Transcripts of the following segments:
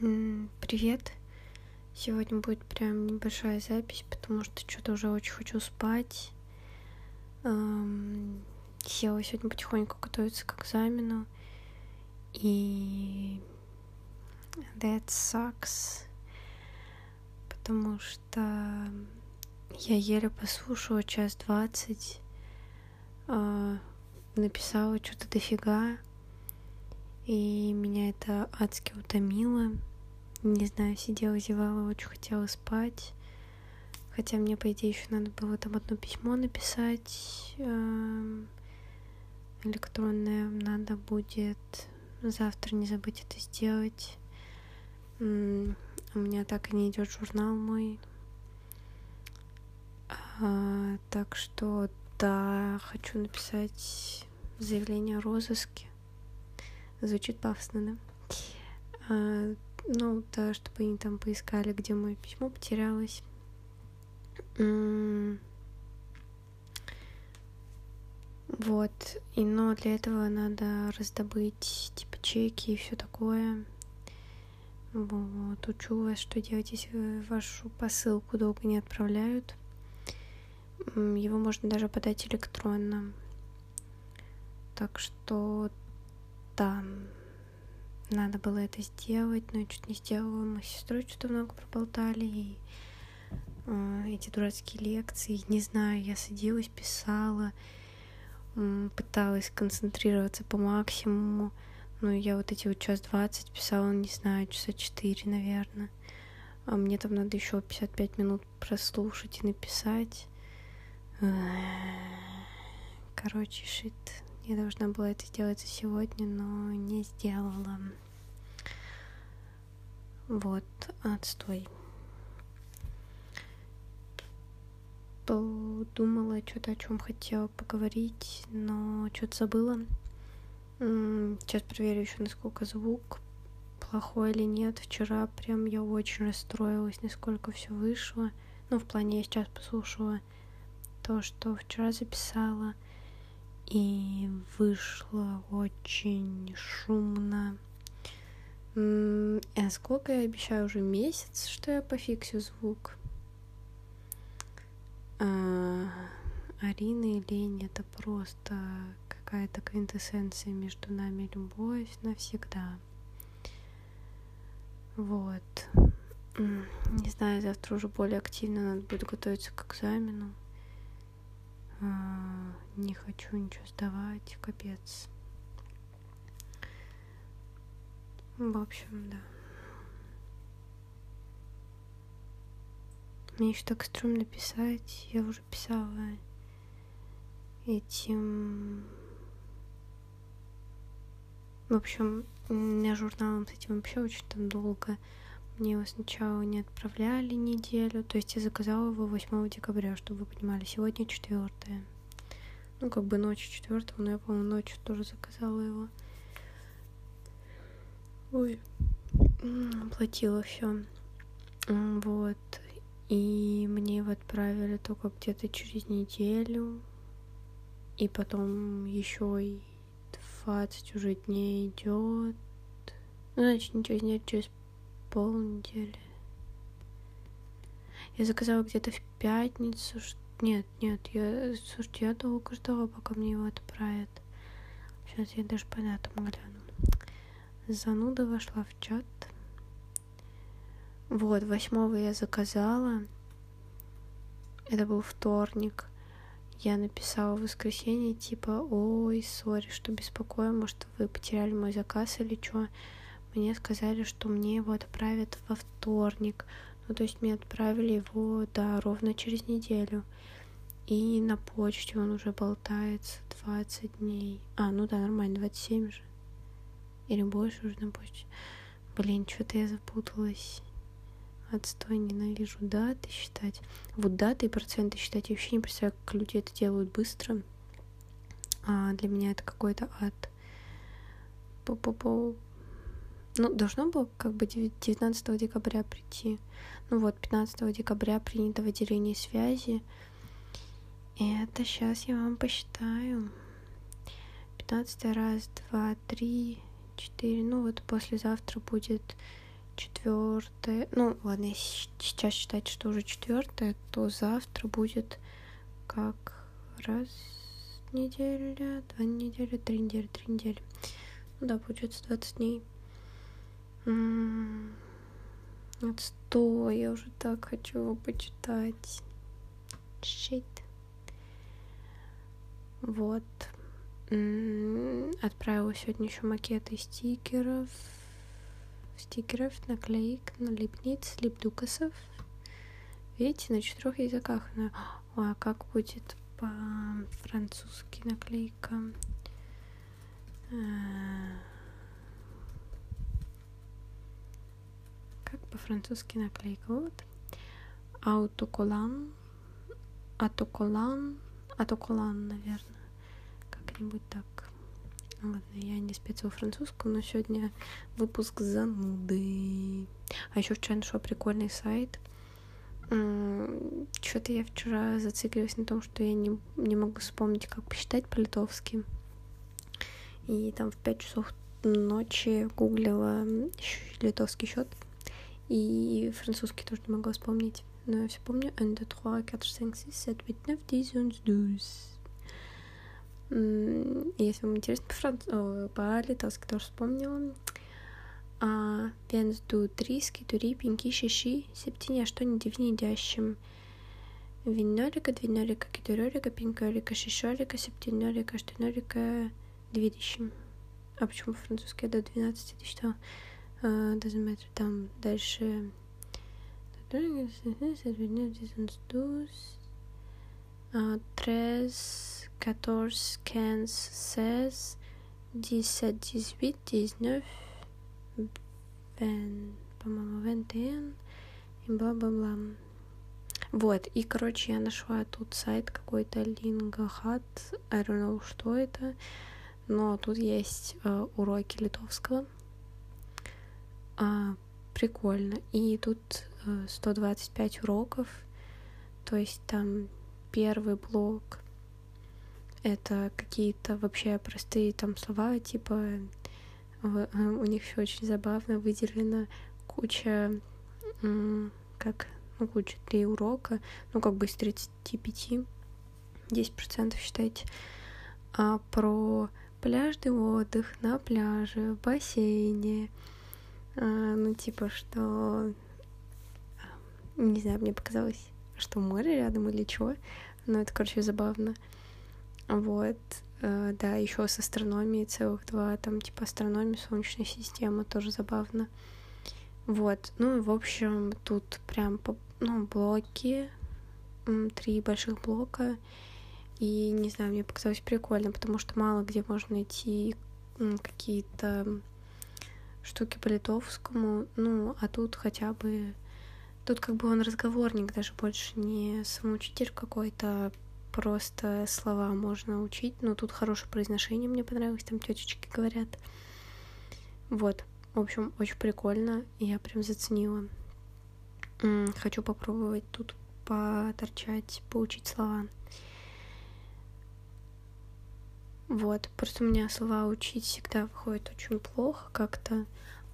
Привет. Сегодня будет прям небольшая запись, потому что что-то уже очень хочу спать. Эм, села сегодня потихоньку готовиться к экзамену. И that sucks. Потому что я еле послушала час двадцать. Э, написала что-то дофига. И меня это адски утомило. Не знаю, сидела, зевала, очень хотела спать. Хотя мне, по идее, еще надо было там одно письмо написать эм, электронное. Надо будет завтра не забыть это сделать. У меня так и не идет журнал мой. А, так что, да, хочу написать заявление о розыске. Звучит пафосно, да? А, ну, да, чтобы они там поискали, где мое письмо потерялось. Вот. И но для этого надо раздобыть типа чеки и все такое. Вот. Учу вас, что делать, если вашу посылку долго не отправляют. Его можно даже подать электронно. Так что да, надо было это сделать, но я чуть не сделала. Мы с сестрой что-то много проболтали, и э, эти дурацкие лекции, не знаю, я садилась, писала, э, пыталась концентрироваться по максимуму, но я вот эти вот час двадцать писала, не знаю, часа четыре, наверное. А мне там надо еще 55 минут прослушать и написать. Короче, шит. Я должна была это сделать сегодня, но не сделала. Вот, отстой. Думала что-то, о чем хотела поговорить, но что-то забыла. Сейчас проверю еще, насколько звук плохой или нет. Вчера прям я очень расстроилась, насколько все вышло. Ну, в плане я сейчас послушала то, что вчера записала и вышло очень шумно. А сколько я обещаю уже месяц, что я пофиксю звук? А, Арина и Лень это просто какая-то квинтэссенция между нами, любовь навсегда. Вот. Не знаю, завтра уже более активно надо будет готовиться к экзамену. А, не хочу ничего сдавать, капец. В общем, да. Мне еще так стрёмно писать. Я уже писала этим... В общем, у меня журналом с этим вообще очень там долго. Мне его сначала не отправляли неделю. То есть я заказала его 8 декабря, чтобы вы понимали. Сегодня 4. Ну, как бы ночью 4, но я, по-моему, ночью тоже заказала его. Ой. Оплатила все. Вот. И мне его отправили только где-то через неделю. И потом еще и 20 уже дней идет. Ну, значит, не через полнедели. Я заказала где-то в пятницу. Нет, нет, я, слушайте, я долго ждала, пока мне его отправят. Сейчас я даже по датам гляну. Зануда вошла в чат. Вот, восьмого я заказала. Это был вторник. Я написала в воскресенье, типа, ой, сори, что беспокою, может, вы потеряли мой заказ или что мне сказали, что мне его отправят во вторник. Ну, то есть мне отправили его, да, ровно через неделю. И на почте он уже болтается 20 дней. А, ну да, нормально, 27 же. Или больше уже на почте. Блин, что-то я запуталась. Отстой, ненавижу даты считать. Вот даты и проценты считать. Я вообще не представляю, как люди это делают быстро. А для меня это какой-то ад. По-по-по ну, должно было как бы 19 декабря прийти. Ну вот, 15 декабря принято выделение связи. И это сейчас я вам посчитаю. 15 раз, два, три, четыре. Ну вот послезавтра будет четвертое. Ну, ладно, если сейчас считать, что уже четвертое, то завтра будет как раз неделя, два недели, три недели, три недели. Ну да, получается 20 дней. Отстой, я уже так хочу его почитать. Shit. Вот. Отправила сегодня еще макеты стикеров. Стикеров, наклеек, налипниц, липдукасов. Видите, на четырех языках. А как будет по-французски наклейка? А, как по-французски наклейка? Вот. Аутоколан. Атоколан. Атоколан, наверное как-нибудь так. Ладно, я не спец во французском, но сегодня выпуск зануды. А еще вчера нашла прикольный сайт. Что-то я вчера зациклилась на том, что я не, не могу вспомнить, как посчитать по-литовски. И там в 5 часов ночи гуглила литовский счет. И французский тоже не могла вспомнить. Но я все помню. 1, 2, 3, 4, 5, 6, 7, 8, 9, 10, 11, 12. Если вам интересно по, франц... по-литовски, тоже вспомнила. А, viens, du, trys, keturi, penki, šeši, septyni, aštuoni, devyni, dešimt, vienuolika, dvyniolika, keturiolika, penkiolika, шестнолика, septyniolika, aštuoniolika, двадцать. А почему по-французски до 12 ты doesn't matter. Там дальше... 14, 15, 16, 17, 18, 19, 20, по-моему, 21 и бла-бла-бла. Вот, и, короче, я нашла тут сайт какой-то Лингахат, I don't know, что это, но тут есть э, уроки литовского. А, прикольно. И тут э, 125 уроков, то есть там первый блок это какие-то вообще простые там слова, типа у них все очень забавно выделено. Куча, как, ну, куча, три урока, ну, как бы из 35, 10% считайте, а про пляжный отдых на пляже, в бассейне, ну, типа, что, не знаю, мне показалось, что море рядом или что, но это, короче, забавно. Вот, э, да, еще с астрономией целых два, там типа астрономия, Солнечная система, тоже забавно. Вот, ну в общем тут прям, ну, блоки, три больших блока, и не знаю, мне показалось прикольно, потому что мало где можно найти какие-то штуки по литовскому, ну, а тут хотя бы, тут как бы он разговорник, даже больше не самоучитель какой-то, а просто слова можно учить, но тут хорошее произношение мне понравилось, там тетечки говорят. Вот, в общем, очень прикольно, я прям заценила. Хочу попробовать тут поторчать, поучить слова. Вот, просто у меня слова учить всегда выходит очень плохо как-то,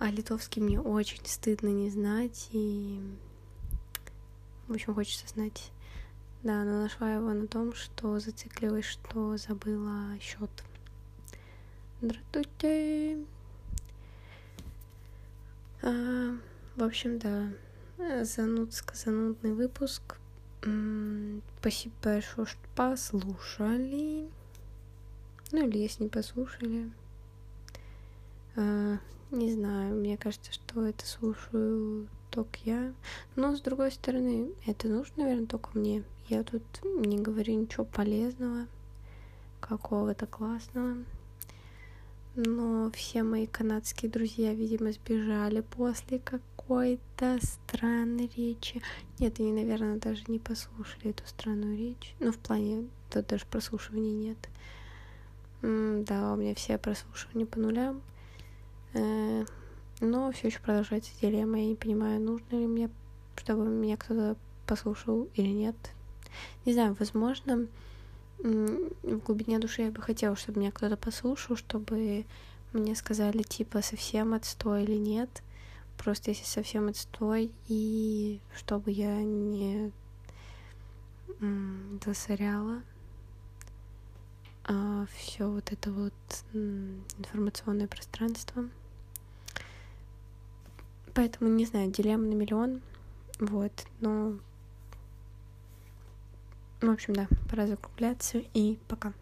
а литовский мне очень стыдно не знать, и, в общем, хочется знать да, но нашла его на том, что зациклилась, что забыла счет. Здравствуйте. А, в общем, да, занудско занудный выпуск. Спасибо большое, что послушали. Ну или если не послушали. А, не знаю, мне кажется, что это слушаю только я. Но с другой стороны, это нужно, наверное, только мне. Я тут не говорю ничего полезного, какого-то классного. Но все мои канадские друзья, видимо, сбежали после какой-то странной речи. Нет, они, наверное, даже не послушали эту странную речь. Ну, в плане, тут даже прослушивания нет. Да, у меня все прослушивания по нулям. Э, но все еще продолжается дилемма. Я не понимаю, нужно ли мне, чтобы меня кто-то послушал или нет. Не знаю, возможно, в глубине души я бы хотела, чтобы меня кто-то послушал, чтобы мне сказали, типа, совсем отстой или нет. просто если совсем отстой, и чтобы я не засоряла а, все вот это вот информационное пространство. Поэтому, не знаю, дилемма на миллион, вот, но... В общем, да, пора закругляться, и пока.